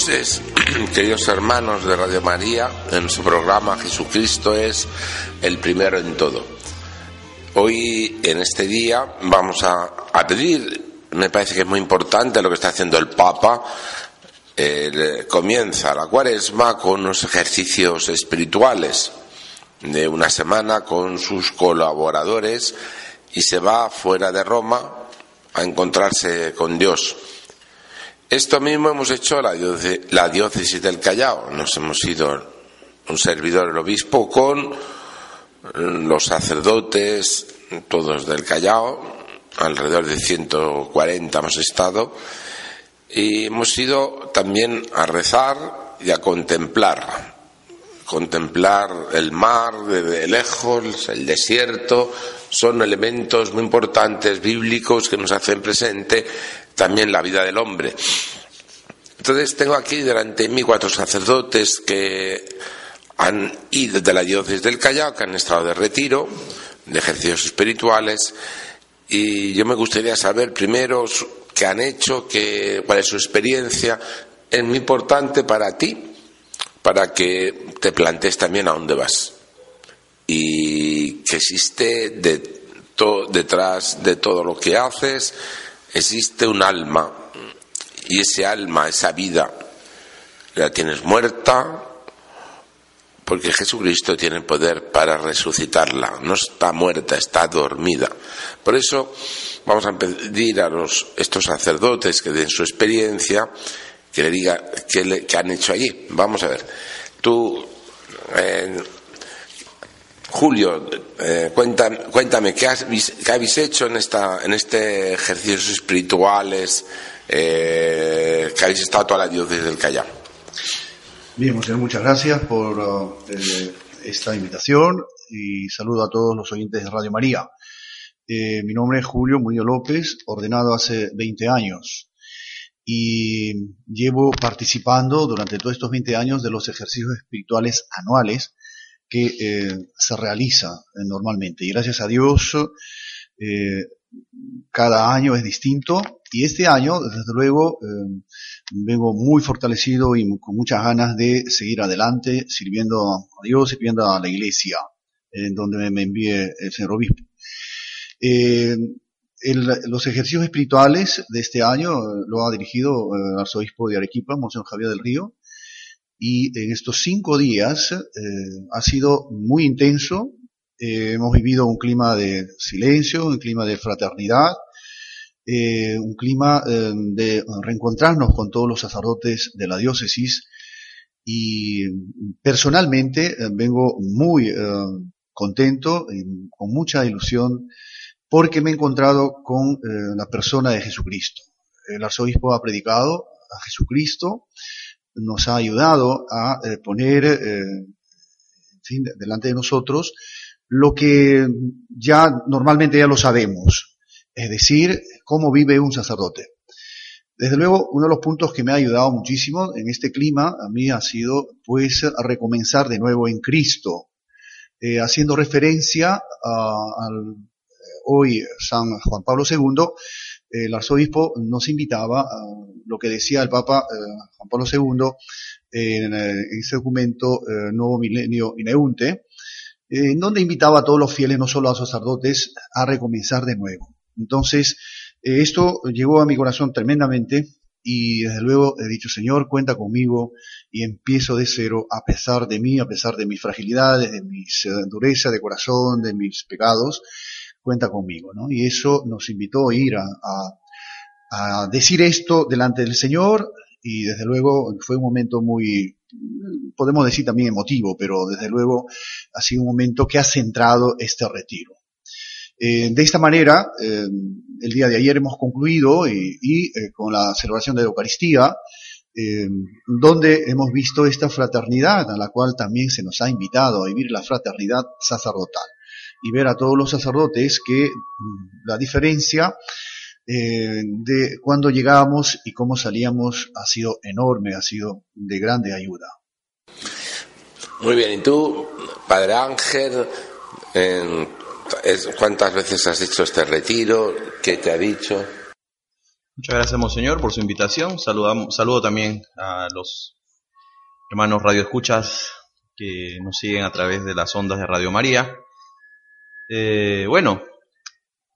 Buenas noches, queridos hermanos de Radio María, en su programa Jesucristo es el primero en todo. Hoy, en este día, vamos a, a pedir, me parece que es muy importante lo que está haciendo el Papa, eh, comienza la cuaresma con unos ejercicios espirituales de una semana con sus colaboradores y se va fuera de Roma a encontrarse con Dios. Esto mismo hemos hecho la diócesis, la diócesis del Callao. Nos hemos ido un servidor, el obispo, con los sacerdotes, todos del Callao, alrededor de 140 hemos estado, y hemos ido también a rezar y a contemplar. Contemplar el mar de lejos, el desierto, son elementos muy importantes bíblicos que nos hacen presente también la vida del hombre. Entonces tengo aquí delante de mí cuatro sacerdotes que han ido de la diócesis del Callao, que han estado de retiro, de ejercicios espirituales, y yo me gustaría saber primero qué han hecho, qué, cuál es su experiencia. Es muy importante para ti, para que te plantees también a dónde vas y que existe de detrás de todo lo que haces, existe un alma y ese alma, esa vida, la tienes muerta porque Jesucristo tiene poder para resucitarla. No está muerta, está dormida. Por eso vamos a pedir a los, estos sacerdotes que den su experiencia, que le diga qué, han hecho allí. Vamos a ver. Tú, eh, Julio, eh, cuéntame, cuéntame ¿qué, habéis hecho en, esta, en este ejercicios espirituales eh, que habéis estado toda la diócesis del Callao? Bien, Monseñor, muchas gracias por eh, esta invitación y saludo a todos los oyentes de Radio María. Mi nombre es Julio Murillo López, ordenado hace 20 años y llevo participando durante todos estos 20 años de los ejercicios espirituales anuales que eh, se realiza eh, normalmente. Y gracias a Dios, eh, cada año es distinto. Y este año, desde luego, eh, vengo muy fortalecido y con muchas ganas de seguir adelante, sirviendo a Dios, sirviendo a la iglesia, en donde me envíe el señor obispo. El, los ejercicios espirituales de este año lo ha dirigido el arzobispo de Arequipa, Monseñor Javier del Río, y en estos cinco días eh, ha sido muy intenso. Eh, hemos vivido un clima de silencio, un clima de fraternidad, eh, un clima eh, de reencontrarnos con todos los sacerdotes de la diócesis y personalmente eh, vengo muy eh, contento y con mucha ilusión porque me he encontrado con la persona de Jesucristo. El arzobispo ha predicado a Jesucristo, nos ha ayudado a eh, poner eh, en fin, delante de nosotros lo que ya normalmente ya lo sabemos, es decir, cómo vive un sacerdote. Desde luego, uno de los puntos que me ha ayudado muchísimo en este clima a mí ha sido, pues, recomenzar de nuevo en Cristo, eh, haciendo referencia a, al hoy San Juan Pablo II, el arzobispo nos invitaba a lo que decía el Papa eh, Juan Pablo II en, ese documento Nuevo Milenio Ineunte, en donde invitaba a todos los fieles, no solo a los sacerdotes, a recomenzar de nuevo. Entonces, esto llegó a mi corazón tremendamente y desde luego he dicho, Señor, cuenta conmigo y empiezo de cero a pesar de mí, a pesar de mis fragilidades, de mis eh, dureza de corazón, de mis pecados, cuenta conmigo, ¿no? Y eso nos invitó a ir a, a, decir esto delante del Señor y desde luego fue un momento muy, podemos decir también emotivo, pero desde luego ha sido un momento que ha centrado este retiro. Eh, de esta manera, eh, el día de ayer hemos concluido y, eh, con la celebración de la Eucaristía, donde hemos visto esta fraternidad a la cual también se nos ha invitado a vivir la fraternidad sacerdotal y ver a todos los sacerdotes que mm, la diferencia de cuando llegamos y cómo salíamos ha sido enorme, ha sido de grande ayuda. Muy bien, y tú, Padre Ángel, ¿Cuántas veces has hecho este retiro? ¿Qué te ha dicho? Muchas gracias, Monseñor, por su invitación. Saludamos, saludo también a los hermanos radioescuchas que nos siguen a través de las ondas de Radio María. Eh, bueno,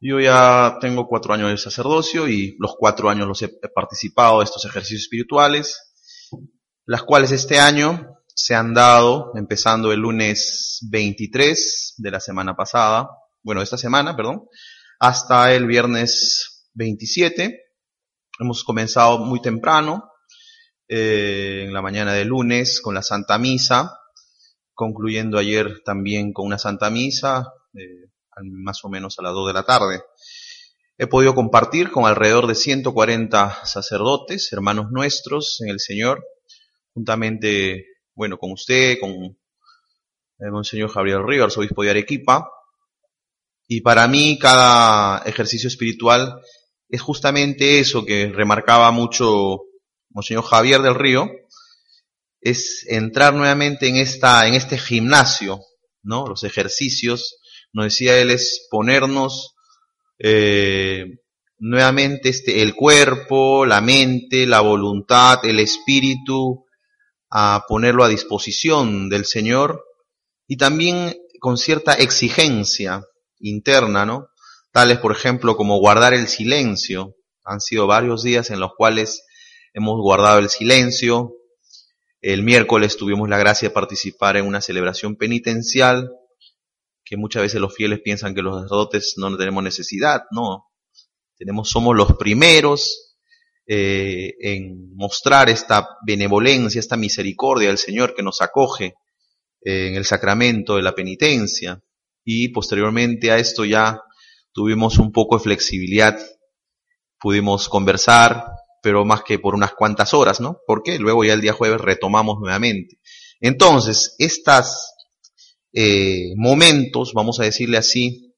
yo ya tengo cuatro años de sacerdocio y los cuatro años los he participado de estos ejercicios espirituales, las cuales este año se han dado empezando el lunes 23 de la semana pasada bueno, esta semana, perdón, hasta el viernes 27. Hemos comenzado muy temprano, eh, en la mañana de lunes, con la Santa Misa, concluyendo ayer también con una Santa Misa, eh, más o menos a las 2 de la tarde. He podido compartir con alrededor de 140 sacerdotes, hermanos nuestros en el Señor, juntamente, bueno, con usted, con el Monseñor Javier Río, arzobispo de Arequipa, y para mí cada ejercicio espiritual es justamente eso que remarcaba mucho Monseñor Javier del Río, es entrar nuevamente en esta, en este gimnasio, ¿no? Los ejercicios, nos decía él, es ponernos eh, nuevamente este, el cuerpo, la mente, la voluntad, el espíritu, a ponerlo a disposición del Señor y también con cierta exigencia, interna, ¿no? Tales, por ejemplo, como guardar el silencio. Han sido varios días en los cuales hemos guardado el silencio. El miércoles tuvimos la gracia de participar en una celebración penitencial, que muchas veces los fieles piensan que los sacerdotes no tenemos necesidad, no. Tenemos, somos los primeros eh, en mostrar esta benevolencia, esta misericordia del Señor que nos acoge eh, en el sacramento de la penitencia y posteriormente a esto ya tuvimos un poco de flexibilidad, pudimos conversar, pero más que por unas cuantas horas, ¿no? Porque luego ya el día jueves retomamos nuevamente. Entonces, estos eh, momentos, vamos a decirle así,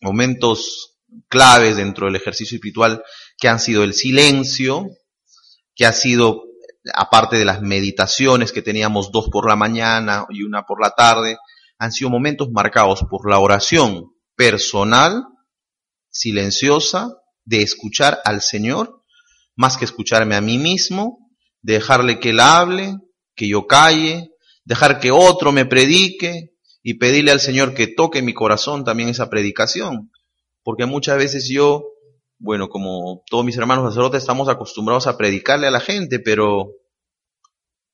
momentos claves dentro del ejercicio espiritual, que han sido el silencio, que ha sido, aparte de las meditaciones que teníamos dos por la mañana y una por la tarde, han sido momentos marcados por la oración personal, silenciosa, de escuchar al Señor, más que escucharme a mí mismo, dejarle que Él hable, que yo calle, dejar que otro me predique y pedirle al Señor que toque mi corazón también esa predicación. Porque muchas veces yo, bueno, como todos mis hermanos sacerdotes, estamos acostumbrados a predicarle a la gente, pero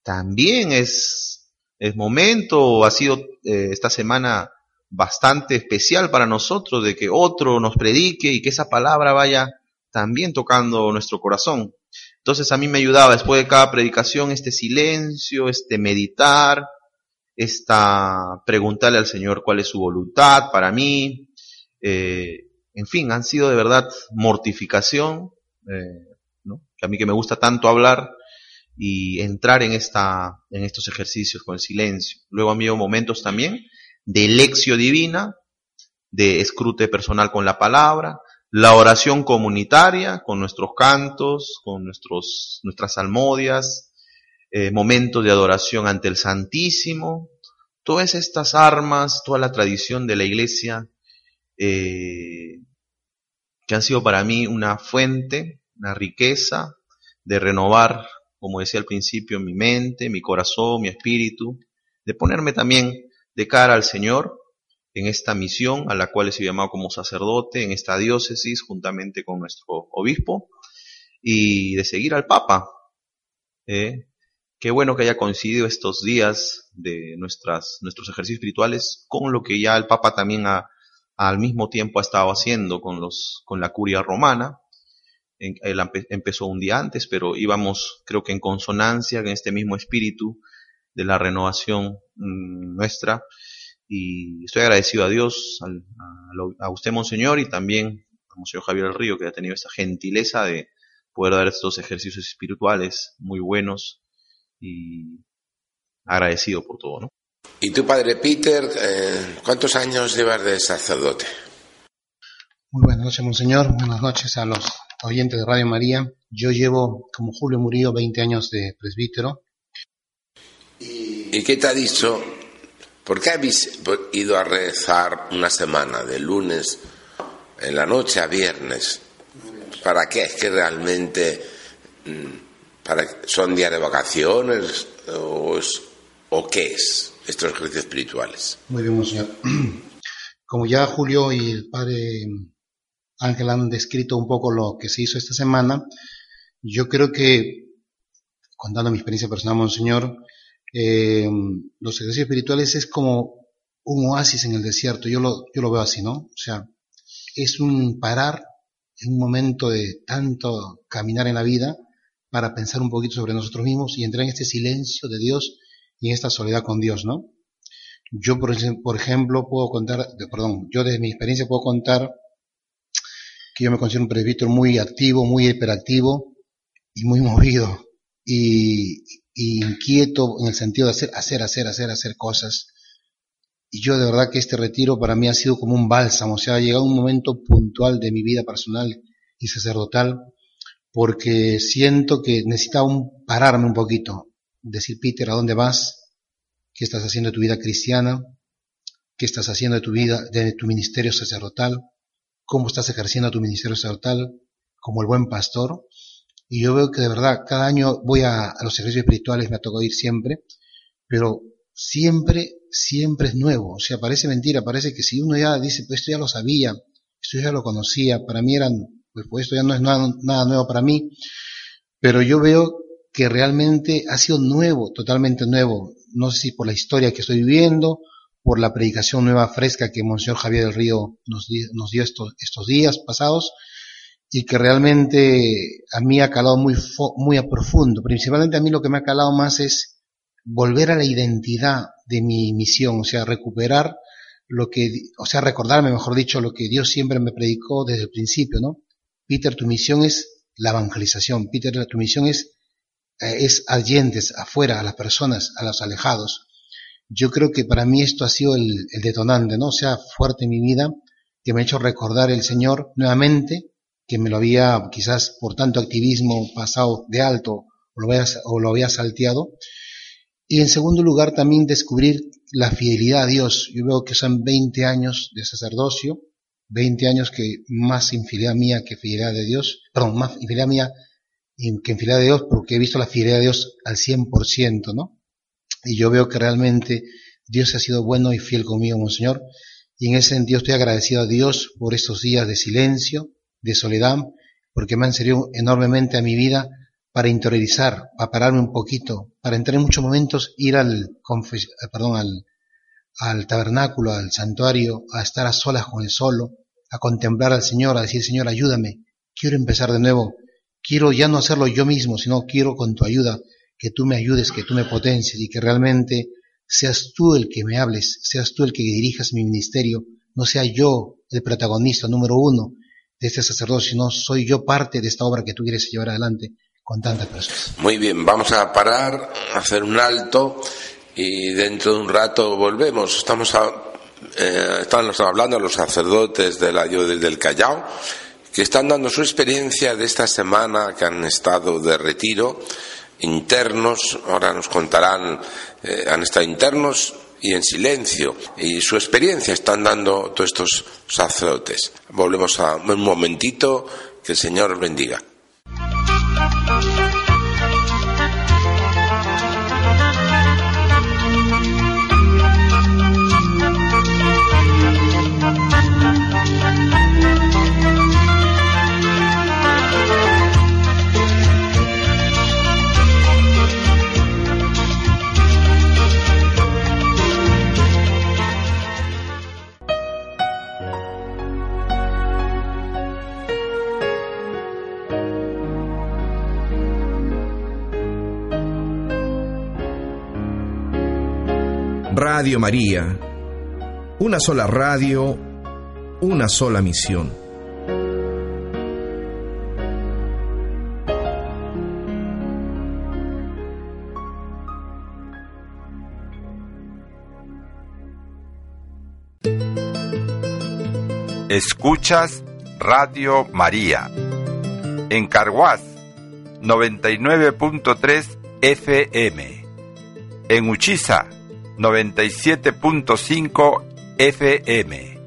también es es momento, ha sido eh, esta semana bastante especial para nosotros de que otro nos predique y que esa palabra vaya también tocando nuestro corazón. Entonces a mí me ayudaba después de cada predicación este silencio, este meditar, esta preguntarle al Señor cuál es su voluntad para mí. Eh, en fin, han sido de verdad mortificación, eh, ¿no? a mí que me gusta tanto hablar, y entrar en, esta, en estos ejercicios con el silencio. Luego han habido momentos también de lección divina, de escrute personal con la palabra, la oración comunitaria con nuestros cantos, con nuestros, nuestras salmodias, eh, momentos de adoración ante el Santísimo, todas estas armas, toda la tradición de la iglesia, eh, que han sido para mí una fuente, una riqueza de renovar como decía al principio, mi mente, mi corazón, mi espíritu, de ponerme también de cara al Señor en esta misión a la cual he sido llamado como sacerdote en esta diócesis juntamente con nuestro obispo y de seguir al Papa. ¿eh? Qué bueno que haya coincidido estos días de nuestras, nuestros ejercicios espirituales con lo que ya el Papa también al mismo tiempo ha estado haciendo con, los, con la curia romana. él empezó un día antes, pero íbamos, creo que en consonancia en este mismo espíritu de la renovación mm, nuestra y estoy agradecido a Dios, a, usted, Monseñor, y también a Monseñor Javier del Río, que ha tenido esa gentileza de poder dar estos ejercicios espirituales muy buenos y agradecido por todo, ¿no? ¿Y tu padre Peter, eh, cuántos años llevas de sacerdote? Muy buenas noches, Monseñor. Buenas noches a los oyentes de Radio María. Yo llevo, como Julio Murillo, 20 años de presbítero. ¿Y qué te ha dicho ¿Por qué habéis ido a rezar una semana, de lunes en la noche a viernes? ¿Para qué? ¿Es que realmente mm, para, son días de vacaciones o, o qué es estos ejercicios espirituales? Muy bien, señor. Como ya Julio y el padre Ángel han descrito un poco lo que se hizo esta semana, yo creo que, contando mi experiencia personal, Monseñor, eh, los ejercicios espirituales es como un oasis en el desierto, yo lo, yo lo veo así, ¿no? O sea, es un parar en un momento de tanto caminar en la vida para pensar un poquito sobre nosotros mismos y entrar en este silencio de Dios y en esta soledad con Dios, ¿no? Yo, por, ejemplo, puedo contar, perdón, yo desde mi experiencia puedo contar que yo me considero un presbítero muy activo, muy hiperactivo y muy movido. Y, inquieto en el sentido de hacer, hacer, hacer, hacer, hacer cosas. Y yo de verdad que este retiro para mí ha sido como un bálsamo, o sea, ha llegado un momento puntual de mi vida personal y sacerdotal, porque siento que necesitaba un, pararme un poquito, decir, Peter, ¿a dónde vas? ¿Qué estás haciendo de tu vida cristiana? ¿Qué estás haciendo de tu vida, de tu ministerio sacerdotal? ¿Cómo estás ejerciendo tu ministerio sacerdotal como el buen pastor? Y yo veo que de verdad, cada año voy a, los ejercicios espirituales, me ha tocado ir siempre, pero siempre, siempre es nuevo. O sea, parece mentira, parece que si uno ya dice, pues esto ya lo sabía, esto ya lo conocía, para mí eran, pues, pues esto ya no es nada, nada nuevo para mí, pero yo veo que realmente ha sido nuevo, totalmente nuevo. No sé si por la historia que estoy viviendo, por la predicación nueva fresca que Monseñor Javier del Río nos, nos dio estos, estos días pasados, y que realmente a mí ha calado muy, muy a profundo. Principalmente a mí lo que me ha calado más es volver a la identidad de mi misión, o sea, recuperar lo que, o sea, recordarme, mejor dicho, lo que Dios siempre me predicó desde el principio, ¿no? Peter, tu misión es la evangelización. Peter, tu misión es, eh, es afuera, a las personas, a los alejados. Yo creo que para mí esto ha sido el, el detonante, ¿no? O sea, fuerte en mi vida, que me ha hecho recordar el Señor nuevamente, que me lo había quizás por tanto activismo pasado de alto o lo había, o lo había salteado. Y en segundo lugar también descubrir la fidelidad a Dios. Yo veo que son 20 años de sacerdocio, 20 años que más infidelidad mía que fidelidad de Dios, perdón, más infidelidad mía que infidelidad de Dios porque he visto la fidelidad de Dios al 100%, ¿no? Y yo veo que realmente Dios ha sido bueno y fiel conmigo, Monseñor. Y en ese sentido estoy agradecido a Dios por estos días de silencio, de soledad, porque me han servido enormemente a mi vida para interiorizar, para pararme un poquito, para entrar en muchos momentos, ir al, perdón, al, al tabernáculo, al santuario, a estar a solas con el solo, a contemplar al Señor, a decir, Señor, ayúdame, quiero empezar de nuevo, quiero ya no hacerlo yo mismo, sino quiero con tu ayuda, que tú me ayudes, que tú me potencies y que realmente seas tú el que me hables, seas tú el que dirijas mi ministerio, no sea yo el protagonista número uno, de este sacerdocio, no soy yo parte de esta obra que tú quieres llevar adelante con tantas personas. Muy bien, vamos a parar, hacer un alto y dentro de un rato volvemos. Estamos, eh, estamos hablando los sacerdotes de la del Callao que están dando su experiencia de esta semana que han estado de retiro internos, ahora nos contarán, eh, han estado internos y en silencio. Y su experiencia están dando todos estos sacerdotes. Volvemos a un momentito, que el Señor bendiga. Radio María, una sola radio, una sola misión. Escuchas Radio María. En Carhuaz, 99.3 FM. En Uchiza, 97.5 FM.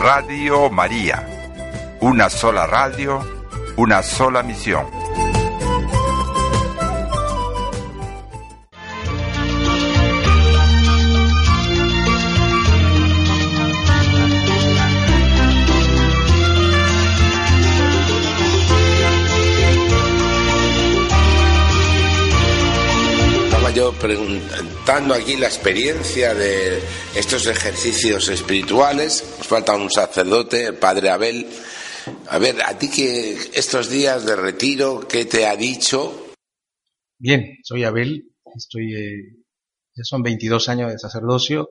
Radio María. Una sola radio, una sola misión. Yo preguntando aquí la experiencia de estos ejercicios espirituales. Nos falta un sacerdote, el padre Abel. A ver, a ti que estos días de retiro, ¿qué te ha dicho? Bien, soy Abel, estoy, eh, ya son 22 años de sacerdocio,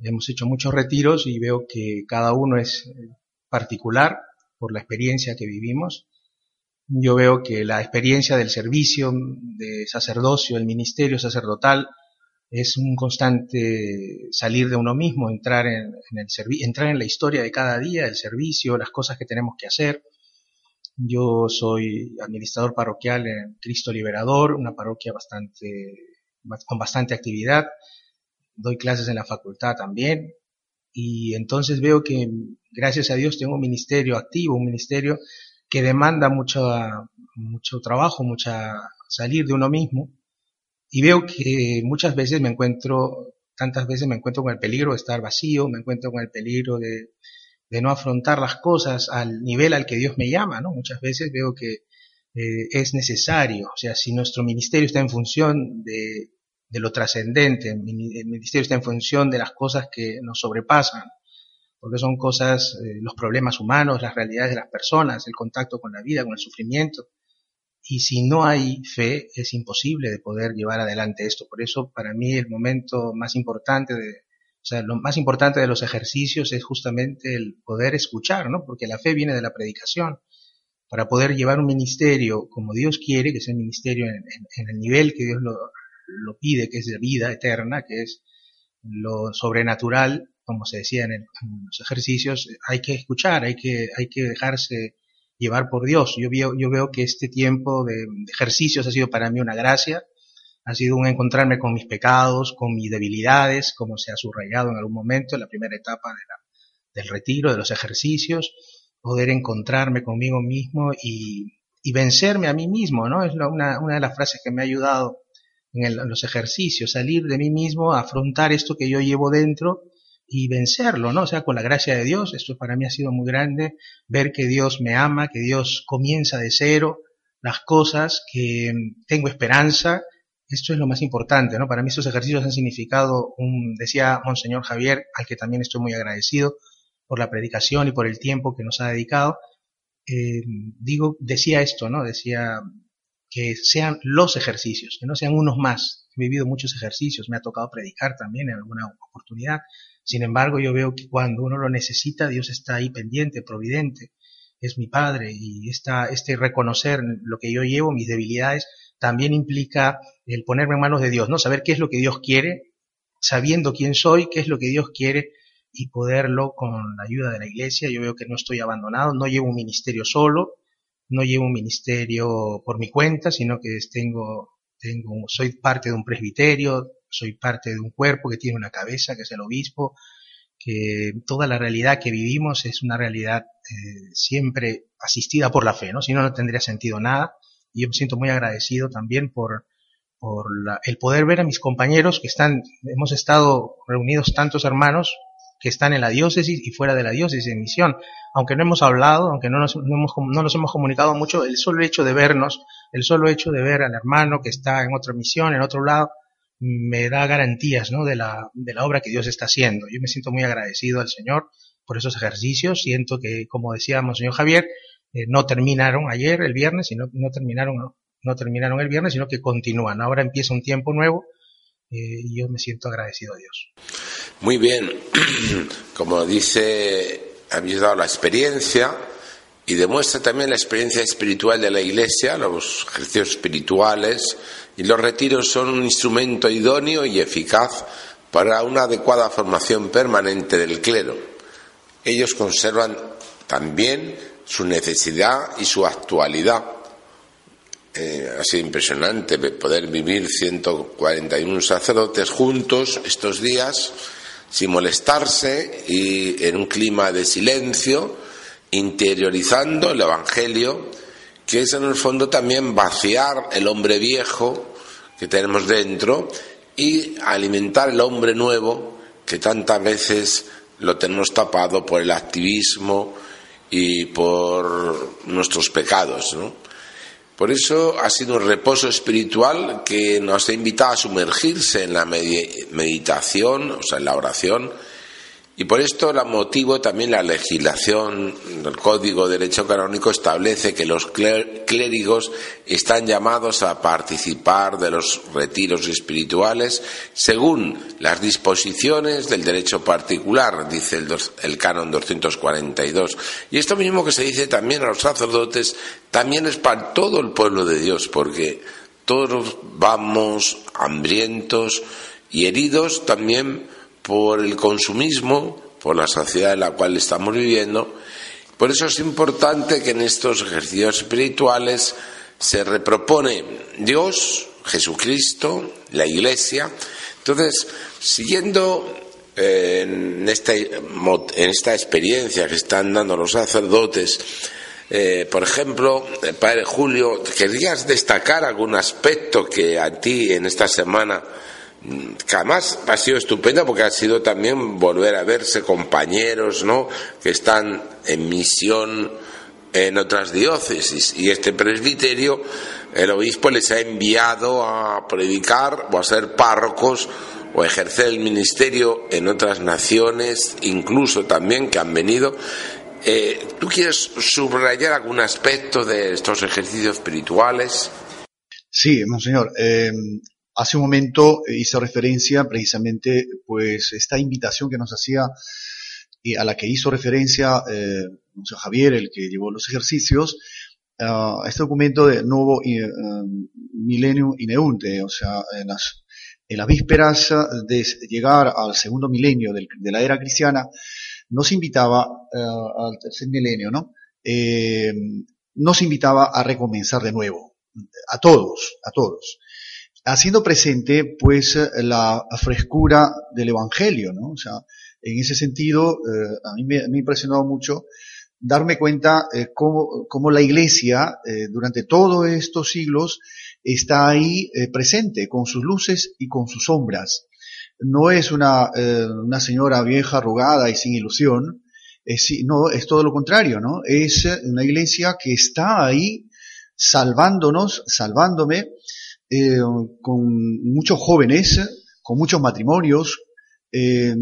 hemos hecho muchos retiros y veo que cada uno es eh, particular por la experiencia que vivimos yo veo que la experiencia del servicio, de sacerdocio, el ministerio sacerdotal, es un constante salir de uno mismo, entrar en, el entrar en la historia de cada día, el servicio, las cosas que tenemos que hacer. Yo soy administrador parroquial en Cristo Liberador, una parroquia bastante, con bastante actividad. Doy clases en la facultad también. Y entonces veo que, gracias a Dios, tengo un ministerio activo, un ministerio que demanda mucho, mucho trabajo, mucha salir de uno mismo. Y veo que muchas veces me encuentro, tantas veces me encuentro con el peligro de estar vacío, me encuentro con el peligro de, de no afrontar las cosas al nivel al que Dios me llama, ¿no? Muchas veces veo que eh, es necesario, o sea, si nuestro ministerio está en función de, de lo trascendente, el ministerio está en función de las cosas que nos sobrepasan, porque son cosas, eh, los problemas humanos, las realidades de las personas, el contacto con la vida, con el sufrimiento. Y si no hay fe, es imposible de poder llevar adelante esto. Por eso, para mí, el momento más importante de, o sea, lo más importante de los ejercicios es justamente el poder escuchar, ¿no? Porque la fe viene de la predicación. Para poder llevar un ministerio como Dios quiere, que es el ministerio en, en el nivel que Dios lo, lo pide, que es de vida eterna, que es lo sobrenatural, como se decía en, los ejercicios, hay que escuchar, hay que, hay que dejarse llevar por Dios. Yo veo, yo veo que este tiempo de, ejercicios ha sido para mí una gracia, ha sido un encontrarme con mis pecados, con mis debilidades, como se ha subrayado en algún momento en la primera etapa del retiro, de los ejercicios, poder encontrarme conmigo mismo y, vencerme a mí mismo, ¿no? Es una, una de las frases que me ha ayudado en, los ejercicios, salir de mí mismo, afrontar esto que yo llevo dentro y vencerlo, ¿no? O sea, con la gracia de Dios, esto para mí ha sido muy grande, ver que Dios me ama, que Dios comienza de cero las cosas, que tengo esperanza, esto es lo más importante, ¿no? Para mí estos ejercicios han significado, un, decía Monseñor Javier, al que también estoy muy agradecido por la predicación y por el tiempo que nos ha dedicado, eh, digo, decía esto, ¿no? Decía, que sean los ejercicios, que no sean unos más. He vivido muchos ejercicios, me ha tocado predicar también en alguna oportunidad. Sin embargo, yo veo que cuando uno lo necesita, Dios está ahí pendiente, providente, es mi Padre y esta, este reconocer lo que yo llevo, mis debilidades, también implica el ponerme en manos de Dios, ¿no? Saber qué es lo que Dios quiere, sabiendo quién soy, qué es lo que Dios quiere y poderlo con la ayuda de la iglesia. Yo veo que no estoy abandonado, no llevo un ministerio solo, no llevo un ministerio por mi cuenta, sino que tengo, tengo, soy parte de un presbiterio, soy parte de un cuerpo que tiene una cabeza, que es el obispo, que toda la realidad que vivimos es una realidad eh, siempre asistida por la fe, ¿no? Si no, no tendría sentido nada. Y yo me siento muy agradecido también por, por el poder ver a mis compañeros que están, hemos estado reunidos tantos hermanos que están en la diócesis y fuera de la diócesis en misión. Aunque no hemos hablado, aunque no nos, hemos, no nos hemos comunicado mucho, el solo hecho de vernos, el solo hecho de ver al hermano que está en otra misión, en otro lado, me da garantías ¿no? de, la, de la obra que Dios está haciendo. Yo me siento muy agradecido al Señor por esos ejercicios. Siento que, como decíamos, señor Javier, eh, no terminaron ayer, el viernes, sino no terminaron, no, no terminaron el viernes, sino que continúan. Ahora empieza un tiempo nuevo y yo me siento agradecido a Dios. Muy bien, como dice, habéis dado la experiencia y demuestra también la experiencia espiritual de la Iglesia, los ejercicios espirituales y los retiros son un instrumento idóneo y eficaz para una adecuada formación permanente del clero. Ellos conservan también su necesidad y su actualidad. Eh, ha sido impresionante poder vivir 141 sacerdotes juntos estos días sin molestarse y en un clima de silencio, interiorizando el Evangelio, que es en el fondo también vaciar el hombre viejo que tenemos dentro y alimentar el hombre nuevo que tantas veces lo tenemos tapado por el activismo y por nuestros pecados. Por eso ha sido un reposo espiritual que nos ha invitado a sumergirse en la meditación, o sea, en la oración, y por esto la motivo también la legislación del Código de Derecho Canónico establece que los clérigos están llamados a participar de los retiros espirituales según las disposiciones del derecho particular, dice el, el canon 242. Y esto mismo que se dice también a los sacerdotes, también es para todo el pueblo de Dios, porque todos vamos hambrientos y heridos también por el consumismo, por la sociedad en la cual estamos viviendo. Por eso es importante que en estos ejercicios espirituales se repropone Dios, Jesucristo, la Iglesia. Entonces, siguiendo eh, en esta, en esta experiencia que están dando los sacerdotes, eh, por ejemplo, eh, Padre Julio, ¿querías destacar algún aspecto que a ti en esta semana que ha sido estupendo porque ha sido también volver a verse compañeros ¿no? que están en misión en otras diócesis y este presbiterio el obispo les ha enviado a predicar o a ser párrocos o ejercer el ministerio en otras naciones incluso también que han venido eh, ¿Tú quieres subrayar algún aspecto de estos ejercicios espirituales? Sí, monseñor. Eh, Hace un momento eh, hizo referencia precisamente, pues, esta invitación que nos hacía y a la que hizo referencia eh, Javier, el que llevó los ejercicios, a este documento de nuevo eh, Millennium Ineunte, o sea, en las, vísperas de llegar al segundo milenio de la era cristiana, nos invitaba eh, al tercer milenio, ¿no? nos invitaba a recomenzar de nuevo, a todos, a todos haciendo presente pues la frescura del Evangelio, ¿no? O sea, en ese sentido, eh, a mí me, ha impresionado mucho darme cuenta eh, cómo, cómo, la Iglesia eh, durante todos estos siglos está ahí presente con sus luces y con sus sombras. No es una, una señora vieja, arrugada y sin ilusión, no, es todo lo contrario, ¿no? Es una iglesia que está ahí salvándonos, salvándome, eh, con muchos jóvenes, con muchos matrimonios, eh,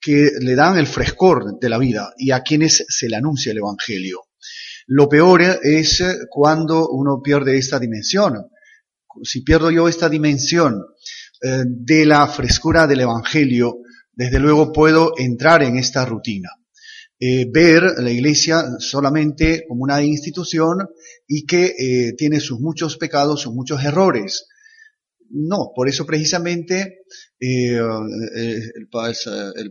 que le dan el frescor de la vida y a quienes se le anuncia el Evangelio. Lo peor es cuando uno pierde esta dimensión. Si pierdo yo esta dimensión eh, de la frescura del Evangelio, desde luego puedo entrar en esta rutina. Eh, ver la iglesia solamente como una institución y que eh, tiene sus muchos pecados, sus muchos errores. No, por eso precisamente eh, el,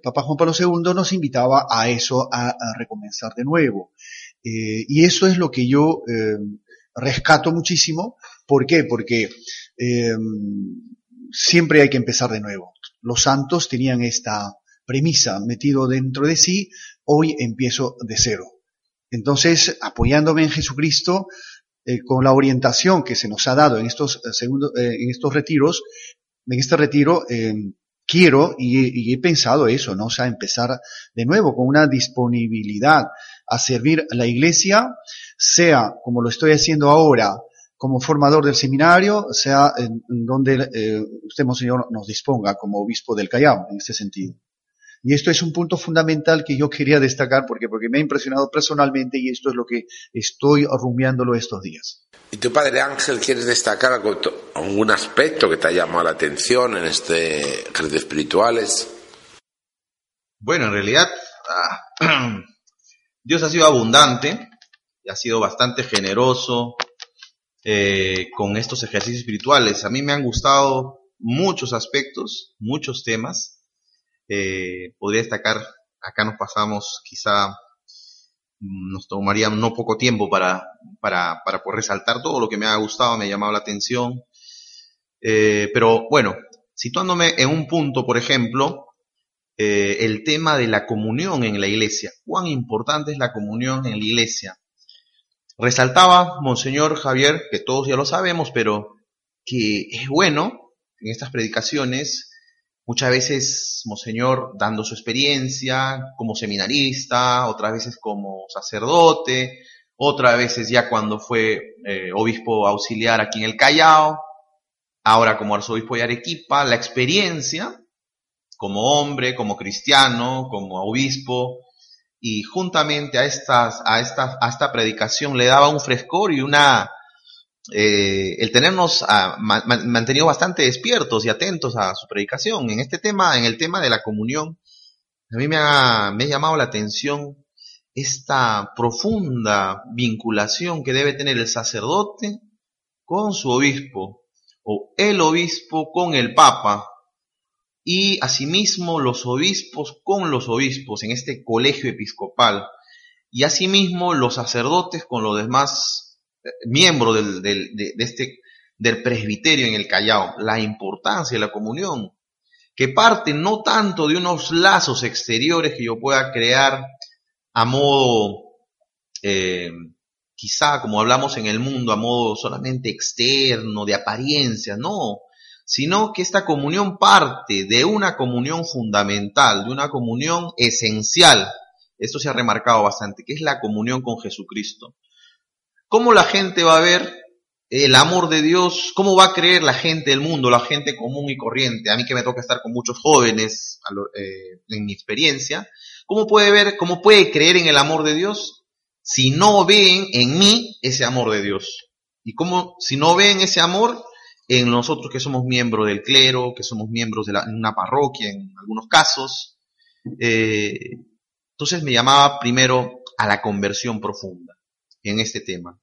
Papa Juan Pablo II nos invitaba a eso, a, recomenzar de nuevo. y eso es lo que yo rescato muchísimo. ¿Por qué? Porque siempre hay que empezar de nuevo. Los santos tenían esta premisa metido dentro de sí hoy empiezo de cero. Entonces, apoyándome en Jesucristo, eh, con la orientación que se nos ha dado en estos, eh, eh, en estos retiros, en este retiro, quiero y, he pensado eso, ¿no? Sea, empezar de nuevo con una disponibilidad a servir a la iglesia, sea como lo estoy haciendo ahora, como formador del seminario, sea en, donde usted, Monseñor, nos disponga como obispo del Callao, en este sentido. Y esto es un punto fundamental que yo quería destacar porque, porque me ha impresionado personalmente y esto es lo que estoy rumiándolo estos días. ¿Y tu padre Ángel quieres destacar algún aspecto que te ha llamado la atención en este credo espirituales? Bueno, en realidad ah, Dios ha sido abundante y ha sido bastante generoso eh, con estos ejercicios espirituales. A mí me han gustado muchos aspectos, muchos temas. Eh, podría destacar, acá nos pasamos quizá, nos tomaría no poco tiempo para, para, para poder resaltar todo lo que me ha gustado, me ha llamado la atención. Eh, pero bueno, situándome en un punto, por ejemplo, eh, el tema de la comunión en la iglesia. ¿Cuán importante es la comunión en la iglesia? Resaltaba Monseñor Javier, que todos ya lo sabemos, pero que es bueno en estas predicaciones, muchas veces Monseñor dando su experiencia como seminarista, otras veces como sacerdote, otras veces ya cuando fue eh, obispo auxiliar aquí en el Callao, ahora como arzobispo de Arequipa, la experiencia como hombre, como cristiano, como obispo, y juntamente a estas, a esta, a esta predicación le daba un frescor y una, eh, el tenernos ah, mantenido bastante despiertos y atentos a su predicación. En este tema, en el tema de la comunión, a mí me ha, me ha llamado la atención esta profunda vinculación que debe tener el sacerdote con su obispo, o el obispo con el papa, y asimismo los obispos con los obispos en este colegio episcopal, y asimismo los sacerdotes con los demás miembro del, de, este, del presbiterio en el Callao, la importancia de la comunión, que parte no tanto de unos lazos exteriores que yo pueda crear a modo, eh, quizá como hablamos en el mundo, a modo solamente externo, de apariencia, no, sino que esta comunión parte de una comunión fundamental, de una comunión esencial, esto se ha remarcado bastante, que es la comunión con Jesucristo. ¿Cómo la gente va a ver el amor de Dios? ¿Cómo va a creer la gente del mundo, la gente común y corriente? A mí que me toca estar con muchos jóvenes eh, en mi experiencia. ¿Cómo puede ver, cómo puede creer en el amor de Dios si no ven en mí ese amor de Dios? Y cómo, si no ven ese amor en nosotros que somos miembros del clero, que somos miembros de una parroquia en algunos casos. Eh, entonces me llamaba primero a la conversión profunda en este tema.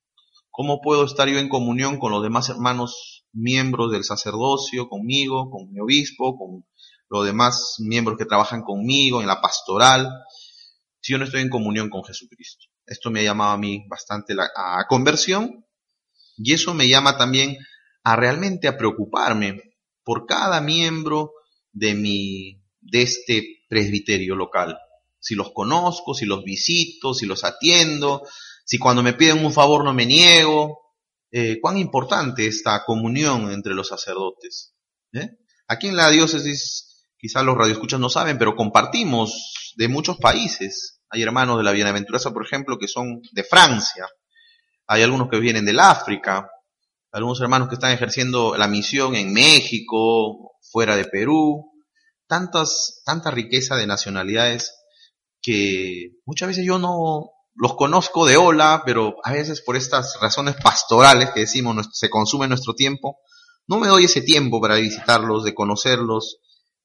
¿Cómo puedo estar yo en comunión con los demás hermanos miembros del sacerdocio, conmigo, con mi obispo, con los demás miembros que trabajan conmigo en la pastoral, si yo no estoy en comunión con Jesucristo? Esto me ha llamado a mí bastante a conversión y eso me llama también a realmente a preocuparme por cada miembro de mi de este presbiterio local. Si los conozco, si los visito, si los atiendo, si cuando me piden un favor no me niego, eh, cuán importante esta comunión entre los sacerdotes. ¿eh? Aquí en la diócesis, quizás los radioescuchas no saben, pero compartimos de muchos países. Hay hermanos de la Bienaventuranza, por ejemplo, que son de Francia. Hay algunos que vienen del África. Algunos hermanos que están ejerciendo la misión en México, fuera de Perú. Tantas, tanta riqueza de nacionalidades que muchas veces yo no, los conozco de hola, pero a veces por estas razones pastorales que decimos, se consume nuestro tiempo, no me doy ese tiempo para visitarlos, de conocerlos,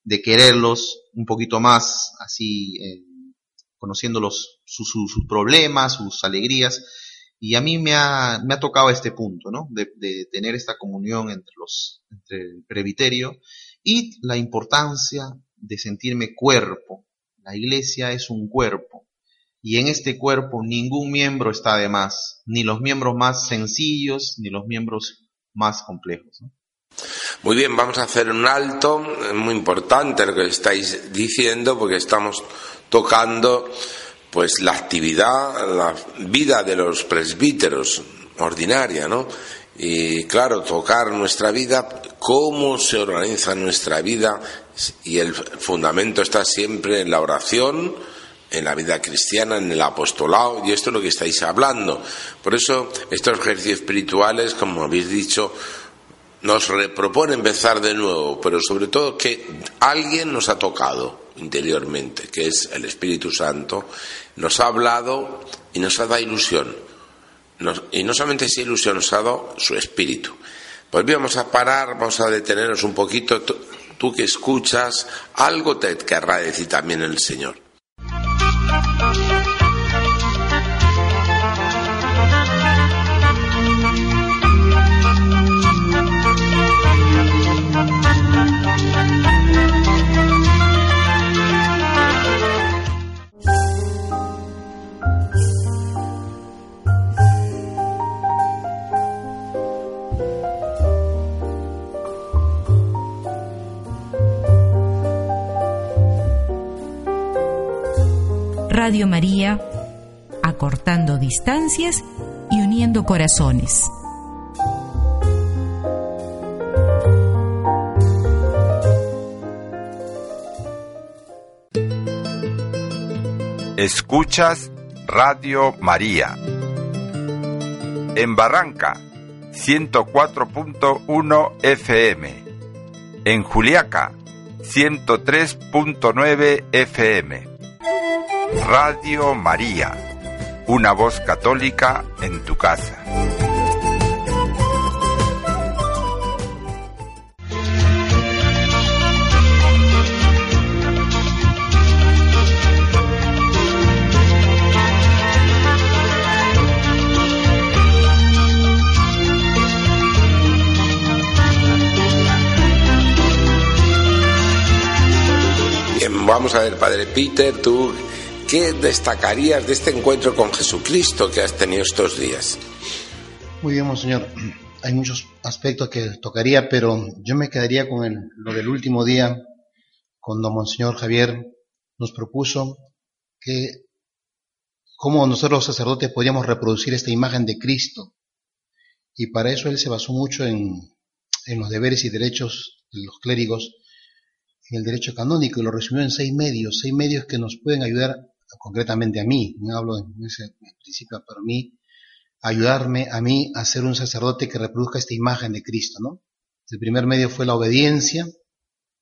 de quererlos un poquito más, así, eh, conociéndolos, sus, problemas, sus alegrías. Y a mí me ha, me ha tocado este punto, ¿no? De, de tener esta comunión entre los, entre el presbiterio y la importancia de sentirme cuerpo. La iglesia es un cuerpo y en este cuerpo ningún miembro está de más, ni los miembros más sencillos, ni los miembros más complejos. Muy bien, vamos a hacer un alto, es muy importante lo que estáis diciendo, porque estamos tocando pues la actividad, la vida de los presbíteros ordinaria, ¿no? Y claro, tocar nuestra vida, cómo se organiza nuestra vida, y el fundamento está siempre en la oración, en la vida cristiana, en el apostolado, y esto es lo que estáis hablando. Por eso estos ejercicios espirituales, como habéis dicho, nos propone empezar de nuevo, pero sobre todo que alguien nos ha tocado interiormente, que es el Espíritu Santo, nos ha hablado y nos ha dado ilusión. y no solamente esa ilusión, nos ha dado su espíritu. Pues vamos a parar, vamos a detenernos un poquito. Tú que escuchas, algo te querrá decir también el Señor. Radio María, acortando distancias y uniendo corazones. Escuchas Radio María. En Barranca, 104.1 FM. En Juliaca, 103.9 FM Radio María, una voz católica en tu casa. Bien, vamos a ver, Padre Peter, tú ¿Qué destacarías de este encuentro con Jesucristo que has tenido estos días? Muy bien, Monseñor. Hay muchos aspectos que tocaría, pero yo me quedaría con lo del último día, cuando Monseñor Javier nos propuso que cómo nosotros los sacerdotes podíamos reproducir esta imagen de Cristo. Y para eso él se basó mucho en, en los deberes y derechos de los clérigos, en el derecho canónico, y lo resumió en seis medios, seis medios que nos pueden ayudar concretamente a mí, no hablo en ese principio para mí, ayudarme a mí a ser un sacerdote que reproduzca esta imagen de Cristo, ¿no? El primer medio fue la obediencia,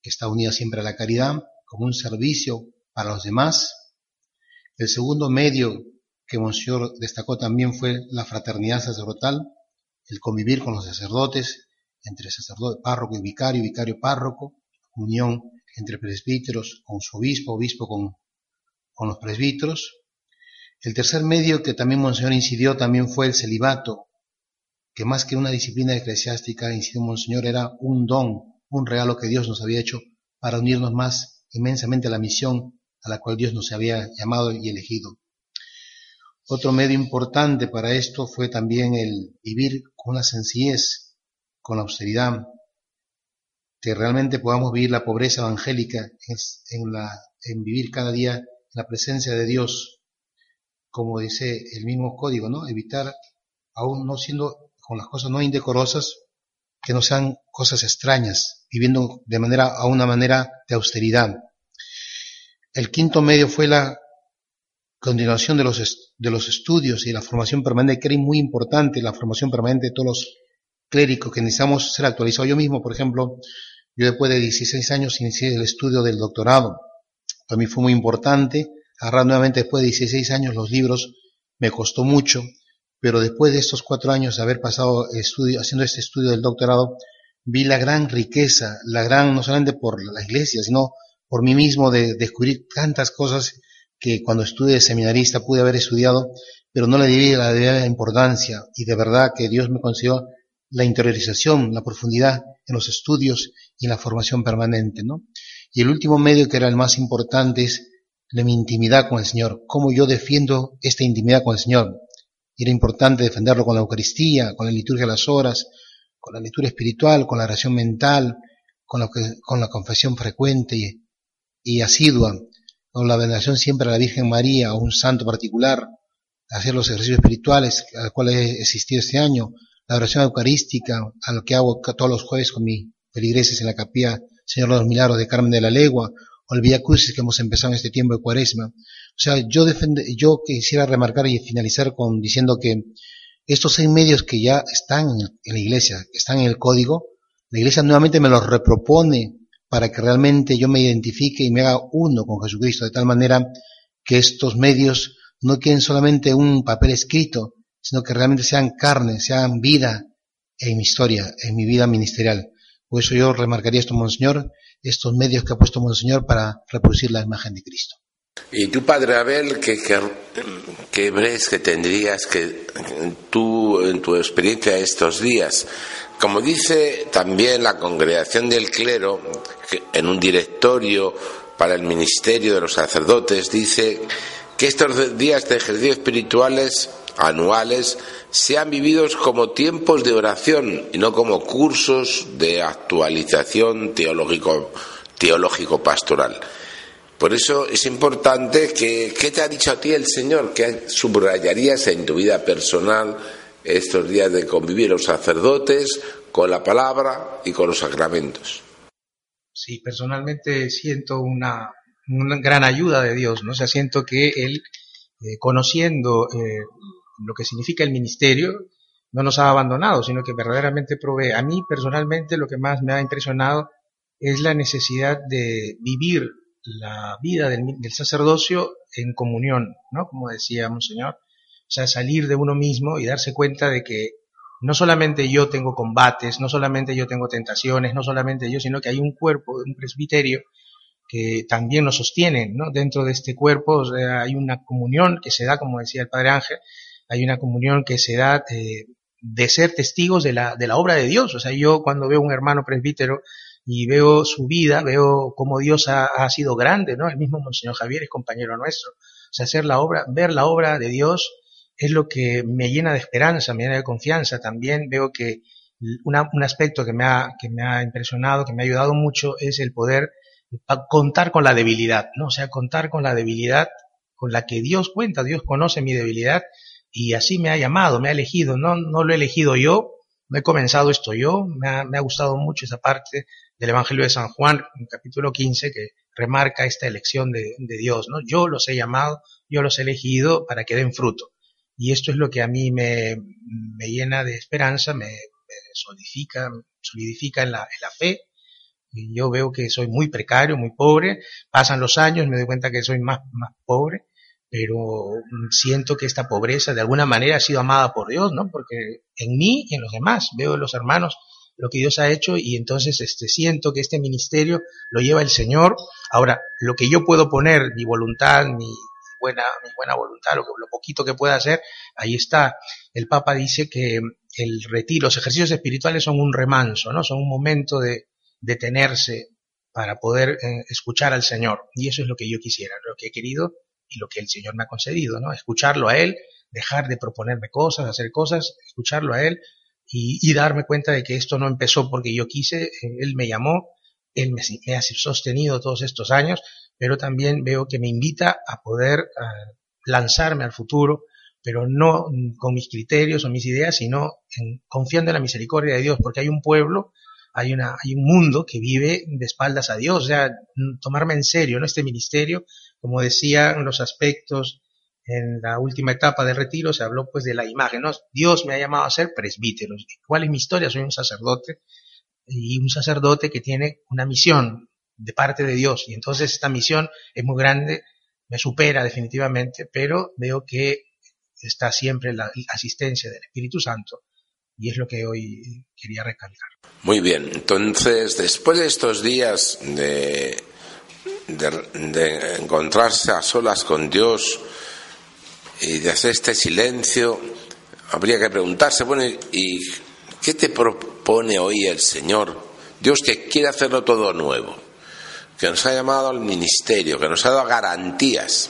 que está unida siempre a la caridad, como un servicio para los demás. El segundo medio que Monseñor destacó también fue la fraternidad sacerdotal, el convivir con los sacerdotes, entre sacerdote, párroco y vicario, vicario párroco, unión entre presbíteros con su obispo, obispo con con los presbíteros. El tercer medio que también Monseñor incidió también fue el celibato, que más que una disciplina eclesiástica, incidió Monseñor, era un don, un regalo que Dios nos había hecho para unirnos más inmensamente a la misión a la cual Dios nos había llamado y elegido. Otro medio importante para esto fue también el vivir con la sencillez, con la austeridad, que realmente podamos vivir la pobreza evangélica en, en vivir cada día la presencia de Dios, como dice el mismo código, ¿no? Evitar, aún no siendo con las cosas no indecorosas, que no sean cosas extrañas, viviendo de manera, a una manera de austeridad. El quinto medio fue la continuación de los, de los estudios y la formación permanente, que era muy importante, la formación permanente de todos los clérigos que necesitamos ser actualizados. Yo mismo, por ejemplo, yo después de 16 años inicié el estudio del doctorado para mí fue muy importante. Agarrar nuevamente después de 16 años los libros me costó mucho, pero después de estos cuatro años de haber pasado estudio, haciendo este estudio del doctorado, vi la gran riqueza, la gran, no solamente por la iglesia, sino por mí mismo de, descubrir tantas cosas que cuando estudié de seminarista pude haber estudiado, pero no le di la debida importancia y de verdad que Dios me concedió la interiorización, la profundidad en los estudios y en la formación permanente, ¿no? Y el último medio que era el más importante es la mi intimidad con el Señor, cómo yo defiendo esta intimidad con el Señor. era importante defenderlo con la Eucaristía, con la liturgia de las horas, con la lectura espiritual, con la oración mental, con, lo que, con la confesión frecuente y, y asidua, con la veneración siempre a la Virgen María o un santo particular, hacer los ejercicios espirituales a los cuales he existido este año, la oración eucarística, a lo que hago todos los jueves con mis feligreses en la capilla Señor los Milagros de Carmen de la Legua, o el Villa Crucis que hemos empezado en este tiempo de cuaresma. O sea, yo, yo quisiera remarcar y finalizar con diciendo que estos seis medios que ya están en la iglesia, que están en el código, La iglesia nuevamente me los repropone para que realmente yo me identifique y me haga uno con Jesucristo, de tal manera que estos medios no queden solamente un papel escrito, sino que realmente sean carne, sean vida en mi historia, en mi vida ministerial. Por eso yo remarcaría esto, Monseñor, estos medios que ha puesto Monseñor para reproducir la imagen de Cristo. ¿Y tu padre Abel, qué, qué, que tendrías que tú, en tu experiencia estos días? Como dice también la congregación del clero, en un directorio para el ministerio de los sacerdotes, dice que estos días de ejercicio espirituales anuales sean vividos como tiempos de oración y no como cursos de actualización teológico, teológico pastoral. Por eso es importante que, ¿qué te ha dicho a ti el Señor? ¿Qué subrayarías en tu vida personal estos días de convivir los sacerdotes con la palabra y con los sacramentos? Sí, personalmente siento una, gran ayuda de Dios, ¿no? O siento que Él, eh, conociendo eh, lo que significa el ministerio, no nos ha abandonado, sino que verdaderamente provee. A mí personalmente lo que más me ha impresionado es la necesidad de vivir la vida del, sacerdocio en comunión, ¿no? Como decía Monseñor, o sea, salir de uno mismo y darse cuenta de que no solamente yo tengo combates, no solamente yo tengo tentaciones, no solamente yo, sino que hay un cuerpo, un presbiterio que también nos sostiene, ¿no? Dentro de este cuerpo hay una comunión que se da, como decía el Padre Ángel, hay una comunión que se da eh, de ser testigos de la, de la obra de Dios. O sea, yo cuando veo un hermano presbítero y veo su vida, veo cómo Dios ha, sido grande, ¿no? El mismo Monseñor Javier es compañero nuestro. O sea, hacer la obra, ver la obra de Dios es lo que me llena de esperanza, me llena de confianza. También veo que un aspecto que me, ha, que me ha impresionado, que me ha ayudado mucho, es el poder contar con la debilidad, ¿no? O sea, contar con la debilidad con la que Dios cuenta, Dios conoce mi debilidad y así me ha llamado, me ha elegido, no, no lo he elegido yo, no he comenzado esto yo, me ha, me ha gustado mucho esa parte del Evangelio de San Juan, capítulo 15, que remarca esta elección de, Dios, ¿no? Yo los he llamado, yo los he elegido para que den fruto. Y esto es lo que a mí me, me llena de esperanza, me, solidifica, solidifica en la, en la fe. Yo veo que soy muy precario, muy pobre. Pasan los años, me doy cuenta que soy más, más pobre, pero siento que esta pobreza de alguna manera ha sido amada por Dios, ¿no? Porque en mí y en los demás veo en los hermanos lo que Dios ha hecho y entonces este, siento que este ministerio lo lleva el Señor. Ahora, lo que yo puedo poner, mi voluntad, mi buena, mi buena voluntad, lo, lo poquito que pueda hacer, ahí está. El Papa dice que el retiro, los ejercicios espirituales son un remanso, ¿no? Son un momento de detenerse para poder eh, escuchar al Señor. Y eso es lo que yo quisiera, lo que he querido y lo que el Señor me ha concedido, ¿no? Escucharlo a Él, dejar de proponerme cosas, hacer cosas, escucharlo a Él, y, darme cuenta de que esto no empezó porque yo quise, eh, él me llamó, él me, ha sostenido todos estos años, pero también veo que me invita a poder lanzarme al futuro, pero no con mis criterios o mis ideas, sino confiando en la misericordia de Dios, porque hay un pueblo, hay, una, hay un mundo que vive de espaldas a Dios, o sea, tomarme en serio ¿no? este ministerio, como decían los aspectos en la última etapa del retiro se habló pues de la imagen, ¿no? Dios me ha llamado a ser presbítero. ¿Cuál es mi historia? Soy un sacerdote y un sacerdote que tiene una misión de parte de Dios y entonces esta misión es muy grande, me supera definitivamente, pero veo que está siempre la asistencia del Espíritu Santo y es lo que hoy quería recalcar. Muy bien, entonces después de estos días de, de, de encontrarse a solas con Dios, y de hacer este silencio, habría que preguntarse, bueno, ¿y qué te propone hoy el Señor? Dios que quiere hacerlo todo nuevo, que nos ha llamado al ministerio, que nos ha dado garantías.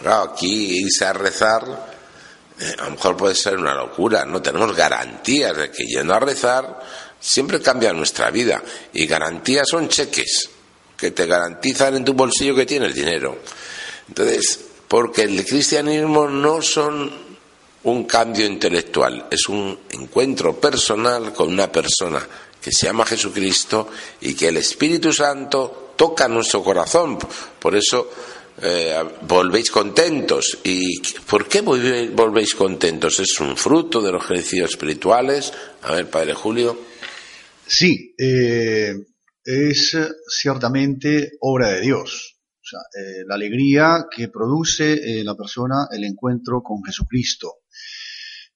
Claro, aquí irse a rezar, eh, a lo mejor puede ser una locura, no tenemos garantías de que yendo a rezar siempre cambia nuestra vida. Y garantías son cheques que te garantizan en tu bolsillo que tienes dinero. Entonces, porque el cristianismo no son un cambio intelectual, es un encuentro personal con una persona que se llama Jesucristo y que el Espíritu Santo toca nuestro corazón. Por eso eh, volvéis contentos. ¿Y por qué volvéis contentos? ¿Es un fruto de los ejercicios espirituales? A ver, Padre Julio. Sí, eh, es ciertamente obra de Dios. O sea, eh, la alegría que produce en la persona el encuentro con Jesucristo.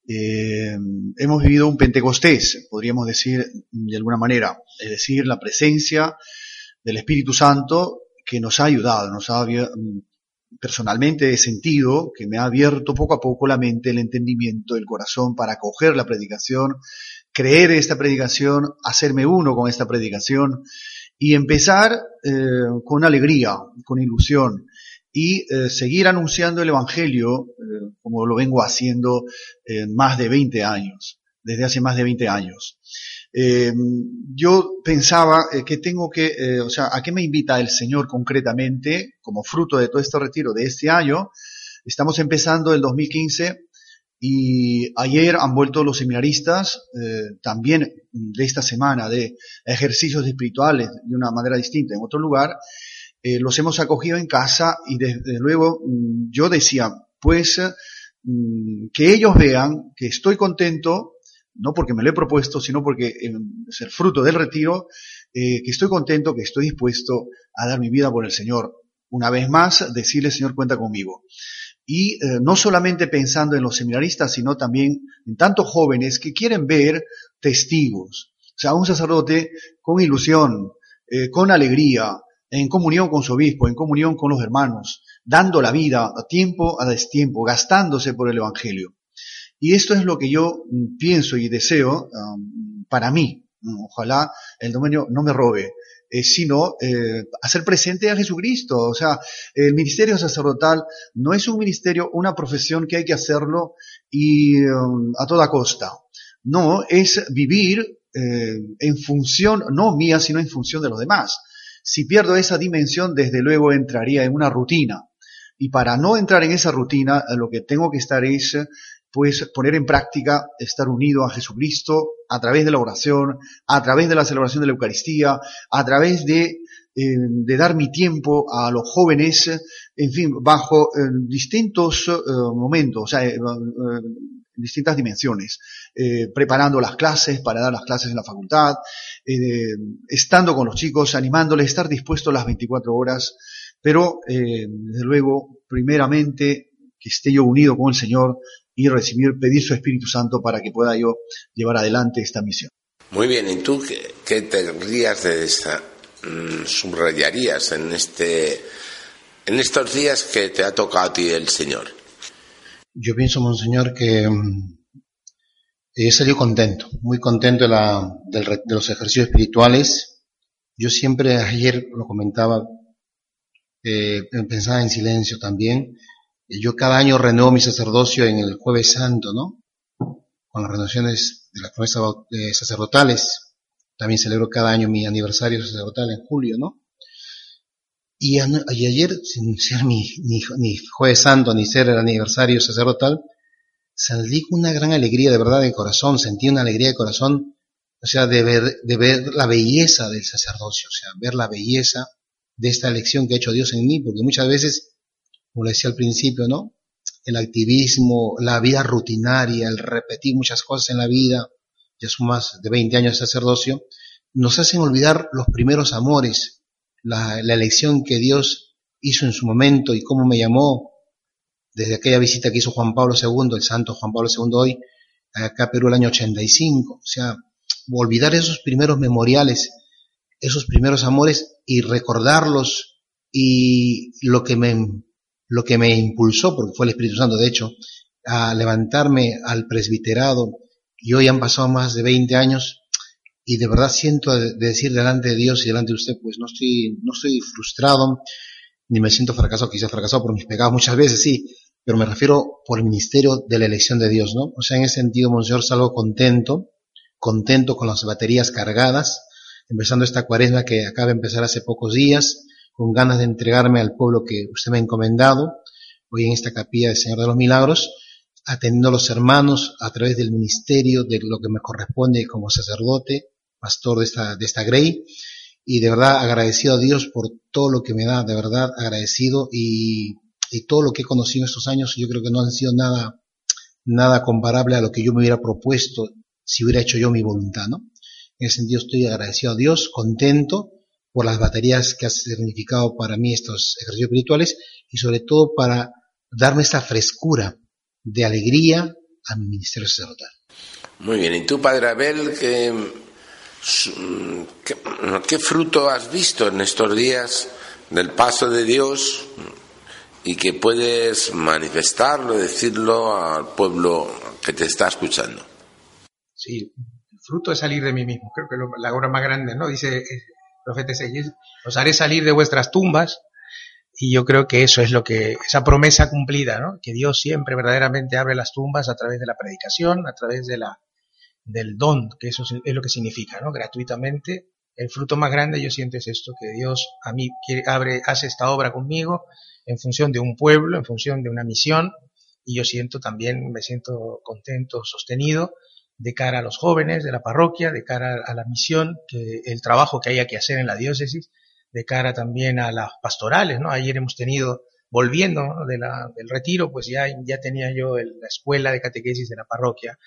Eh, hemos vivido un Pentecostés, podríamos decir de alguna manera, es decir, la presencia del Espíritu Santo que nos ha ayudado, nos ha personalmente he sentido que me ha abierto poco a poco la mente, el entendimiento, el corazón para acoger la predicación, creer esta predicación, hacerme uno con esta predicación y empezar eh, con alegría, con ilusión y eh, seguir anunciando el Evangelio eh, como lo vengo haciendo en más de 20 años, desde hace más de 20 años. Yo pensaba que tengo que, o sea, ¿a qué me invita el Señor concretamente como fruto de todo este retiro de este año? Estamos empezando el 2015 y ayer han vuelto los seminaristas, también de esta semana, de ejercicios espirituales de una manera distinta en otro lugar. los hemos acogido en casa y desde luego mm, yo decía, pues, mm, que ellos vean que estoy contento no porque me lo he propuesto, sino porque es el fruto del retiro, eh, que estoy contento, que estoy dispuesto a dar mi vida por el Señor. Una vez más, decirle, Señor, cuenta conmigo. Y eh, no solamente pensando en los seminaristas, sino también en tantos jóvenes que quieren ver testigos. O sea, un sacerdote con ilusión, eh, con alegría, en comunión con su obispo, en comunión con los hermanos, dando la vida a tiempo, a destiempo, gastándose por el Evangelio. Y esto es lo que yo mm, pienso y deseo para mí. Ojalá el dominio no me robe, eh, sino eh, hacer presente a Jesucristo. O sea, el ministerio sacerdotal no es un ministerio, una profesión que hay que hacerlo y um, a toda costa. No, es vivir eh, en función, no mía, sino en función de los demás. Si pierdo esa dimensión, desde luego entraría en una rutina. Y para no entrar en esa rutina, lo que tengo que estar es pues poner en práctica estar unido a Jesucristo a través de la oración, a través de la celebración de la Eucaristía, a través de, eh, de dar mi tiempo a los jóvenes, en fin, bajo eh, distintos eh, momentos, o sea, distintas dimensiones, preparando las clases para dar las clases en la facultad, estando con los chicos, animándoles, estar dispuesto las 24 horas, pero desde luego, primeramente, que esté yo unido con el Señor, y recibir, pedir su Espíritu Santo para que pueda yo llevar adelante esta misión. Muy bien, ¿y tú qué, qué te rías de esta, mm, subrayarías en, este, en estos días que te ha tocado a ti el Señor? Yo pienso, Monseñor, que mm, he salido contento, muy contento de, la, de los ejercicios espirituales. Yo siempre, ayer lo comentaba, eh, pensaba en silencio también, yo cada año renuevo mi sacerdocio en el jueves santo, ¿no? Con las renovaciones de las promesas sacerdotales. También celebro cada año mi aniversario sacerdotal en julio, ¿no? Y, ayer, sin ser mi, ni, jueves santo, ni ser el aniversario sacerdotal, salí con una gran alegría de verdad de corazón, sentí una alegría de corazón, o sea, de ver, de ver la belleza del sacerdocio, o sea, ver la belleza de esta elección que ha hecho Dios en mí, porque muchas veces como le decía al principio, ¿no? El activismo, la vida rutinaria, el repetir muchas cosas en la vida, ya son más de 20 años de sacerdocio, nos hacen olvidar los primeros amores, la, elección que Dios hizo en su momento y cómo me llamó desde aquella visita que hizo Juan Pablo II, el santo Juan Pablo II hoy, acá a Perú el año 85. O sea, olvidar esos primeros memoriales, esos primeros amores y recordarlos y lo que me lo que me impulsó, porque fue el Espíritu Santo, de hecho, a levantarme al presbiterado, y hoy han pasado más de 20 años, y de verdad siento de decir delante de Dios y delante de usted, pues no estoy, no estoy frustrado, ni me siento fracasado, quizás fracasado por mis pecados muchas veces, sí, pero me refiero por el ministerio de la elección de Dios, ¿no? O sea, en ese sentido, Monseñor, salgo contento, contento con las baterías cargadas, empezando esta cuaresma que acaba de empezar hace pocos días, con ganas de entregarme al pueblo que usted me ha encomendado, hoy en esta capilla del Señor de los Milagros, atendiendo a los hermanos a través del ministerio, de lo que me corresponde como sacerdote, pastor de esta, de esta Grey, y de verdad agradecido a Dios por todo lo que me da, de verdad agradecido y, y todo lo que he conocido estos años, yo creo que no han sido nada, nada comparable a lo que yo me hubiera propuesto si hubiera hecho yo mi voluntad, ¿no? En ese sentido estoy agradecido a Dios, contento por las baterías que ha significado para mí estos ejercicios espirituales y sobre todo para darme esta frescura de alegría a mi ministerio sacerdotal. Muy bien, ¿y tú, Padre Abel, qué, qué, qué fruto has visto en estos días del paso de Dios y que puedes manifestarlo, decirlo al pueblo que te está escuchando? Sí, el fruto es salir de mí mismo. Creo que lo, la obra más grande, ¿no? Dice el profeta os haré salir de vuestras tumbas y yo creo que eso es lo que, esa promesa cumplida, ¿no? Que Dios siempre verdaderamente abre las tumbas a través de la predicación, a través de la, del don, que eso es lo que significa, ¿no? Gratuitamente. El fruto más grande yo siento es esto, que Dios a mí abre, hace esta obra conmigo en función de un pueblo, en función de una misión, y yo siento también, me siento contento, sostenido de cara a los jóvenes de la parroquia, de cara a la misión, que el trabajo que haya que hacer en la diócesis, de cara también a las pastorales, ¿no? Ayer hemos tenido, volviendo ¿no? de la, del retiro, pues ya, ya tenía yo la escuela de catequesis de la parroquia,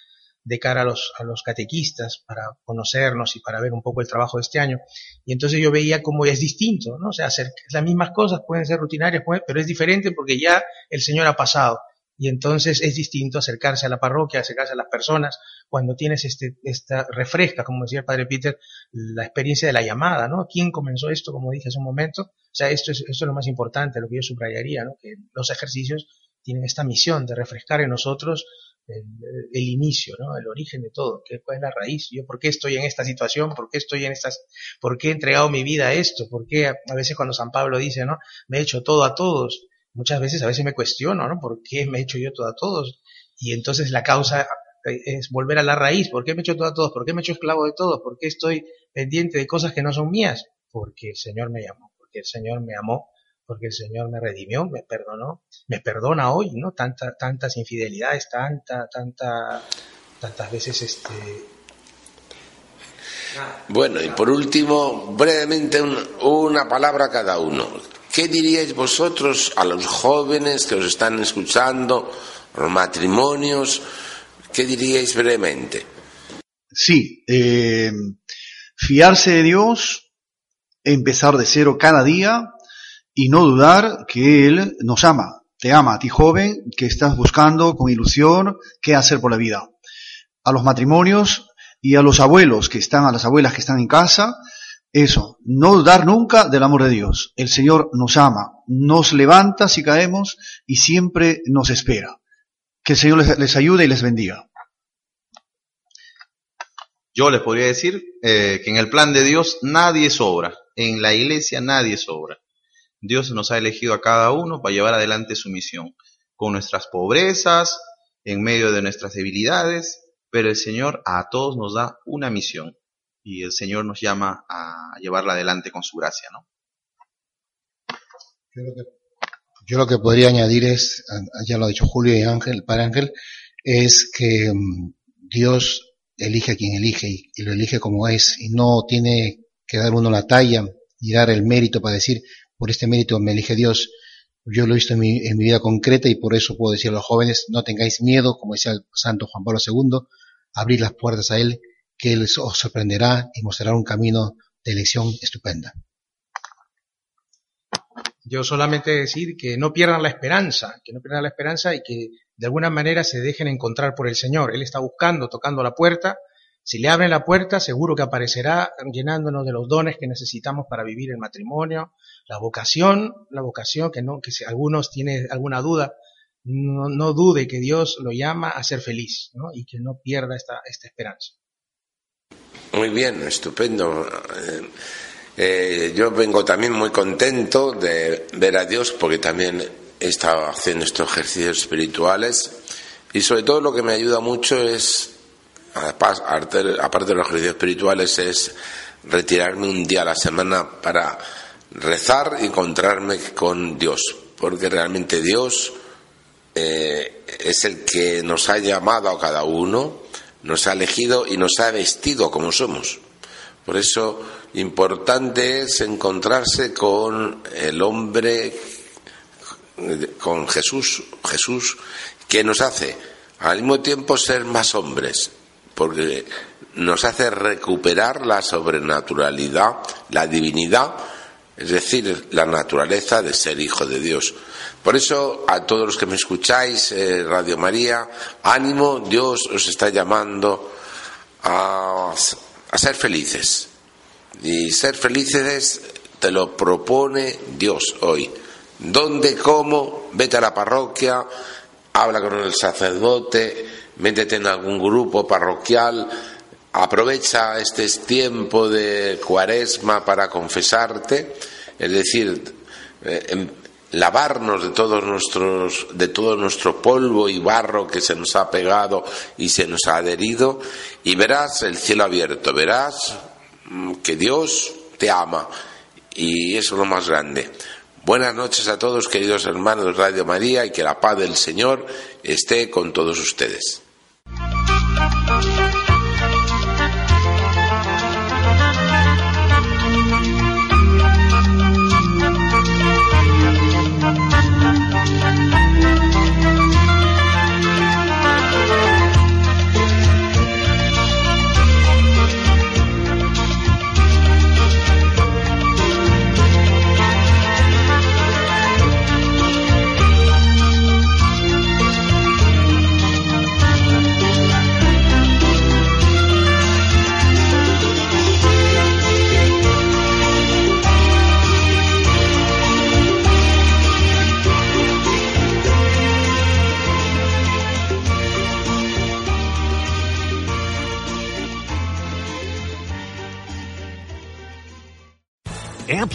de cara a los, a los catequistas para conocernos y para ver un poco el trabajo de este año. Y entonces yo veía cómo es distinto, ¿no? O sea, hacer las mismas cosas pueden ser rutinarias, pero es diferente porque ya el Señor ha pasado. Y entonces es distinto acercarse a la parroquia, acercarse a las personas, cuando tienes este, esta, refresca, como decía el padre Peter, la experiencia de la llamada, ¿no? ¿Quién comenzó esto, como dije hace un momento? O sea, esto es, esto es lo más importante, lo que yo subrayaría, ¿no? Que los ejercicios tienen esta misión de refrescar en nosotros el, inicio, ¿no? El origen de todo, que es la raíz, yo por qué estoy en esta situación, por qué estoy en estas, por qué he entregado mi vida a esto, por qué a, a veces cuando San Pablo dice, ¿no? Me he hecho todo a todos, muchas veces a veces me cuestiono, ¿no? ¿Por qué me he hecho yo todo a todos? Y entonces la causa es volver a la raíz, ¿por qué me he hecho todo a todos? ¿Por qué me he hecho esclavo de todos? ¿Por qué estoy pendiente de cosas que no son mías? Porque el Señor me llamó, porque el Señor me amó, porque el Señor me redimió, me perdonó, me perdona hoy, ¿no? Tanta, tantas infidelidades, tanta, tanta, tantas veces este. Bueno, y por último, brevemente un, una palabra a cada uno. ¿Qué diríais vosotros a los jóvenes que os están escuchando, los matrimonios? ¿Qué diríais brevemente? Sí, eh, fiarse de Dios, empezar de cero cada día y no dudar que Él nos ama. Te ama a ti joven que estás buscando con ilusión qué hacer por la vida. A los matrimonios y a los abuelos que están, a las abuelas que están en casa, eso, no dudar nunca del amor de Dios. El Señor nos ama, nos levanta si caemos y siempre nos espera. Que el Señor les, ayude y les bendiga. Yo les podría decir eh, que en el plan de Dios nadie sobra, en la iglesia nadie sobra. Dios nos ha elegido a cada uno para llevar adelante su misión, con nuestras pobrezas, en medio de nuestras debilidades, pero el Señor a todos nos da una misión y el Señor nos llama a llevarla adelante con su gracia, ¿no? Yo lo que, podría añadir es, ya lo ha dicho Julio y Ángel, el Padre Ángel, es que um, Dios elige a quien elige y, y, lo elige como es y no tiene que dar uno la talla y dar el mérito para decir, por este mérito me elige Dios. Yo lo he visto en mi, en mi vida concreta y por eso puedo decir a los jóvenes, no tengáis miedo, como decía el santo Juan Pablo II, abrir las puertas a Él, que Él os sorprenderá y mostrará un camino de elección estupenda. Yo solamente decir que no pierdan la esperanza, que no pierdan la esperanza y que de alguna manera se dejen encontrar por el Señor. Él está buscando, tocando la puerta. Si le abren la puerta, seguro que aparecerá llenándonos de los dones que necesitamos para vivir el matrimonio, la vocación, la vocación que no, que algunos tienen alguna duda, no, dude que Dios lo llama a ser feliz, ¿no? Y que no pierda esta esperanza. Muy bien, estupendo. Eh, eh, yo vengo también muy contento de ver a Dios porque también he estado haciendo estos ejercicios espirituales y sobre todo lo que me ayuda mucho es, aparte de los ejercicios espirituales, es retirarme un día a la semana para rezar y encontrarme con Dios, porque realmente Dios eh, es el que nos ha llamado a cada uno, nos ha elegido y nos ha vestido como somos. Por eso, importante es encontrarse con el hombre, con Jesús, Jesús, que nos hace al mismo tiempo ser más hombres, porque nos hace recuperar la sobrenaturalidad, la divinidad, es decir, la naturaleza de ser hijo de Dios. Por eso, a todos los que me escucháis, eh, Radio María, ánimo, Dios os está llamando a, a ser felices. Y ser felices te lo propone Dios hoy. ¿Dónde, cómo? Vete a la parroquia, habla con el sacerdote, métete en algún grupo parroquial, aprovecha este tiempo de cuaresma para confesarte, es decir, eh, em, lavarnos de todos nuestros de todo nuestro polvo y barro que se nos ha pegado y se nos ha adherido y verás el cielo abierto, verás mm, que Dios te ama y eso es lo más grande. Buenas noches a todos, queridos hermanos de Radio María, y que la paz del Señor esté con todos ustedes.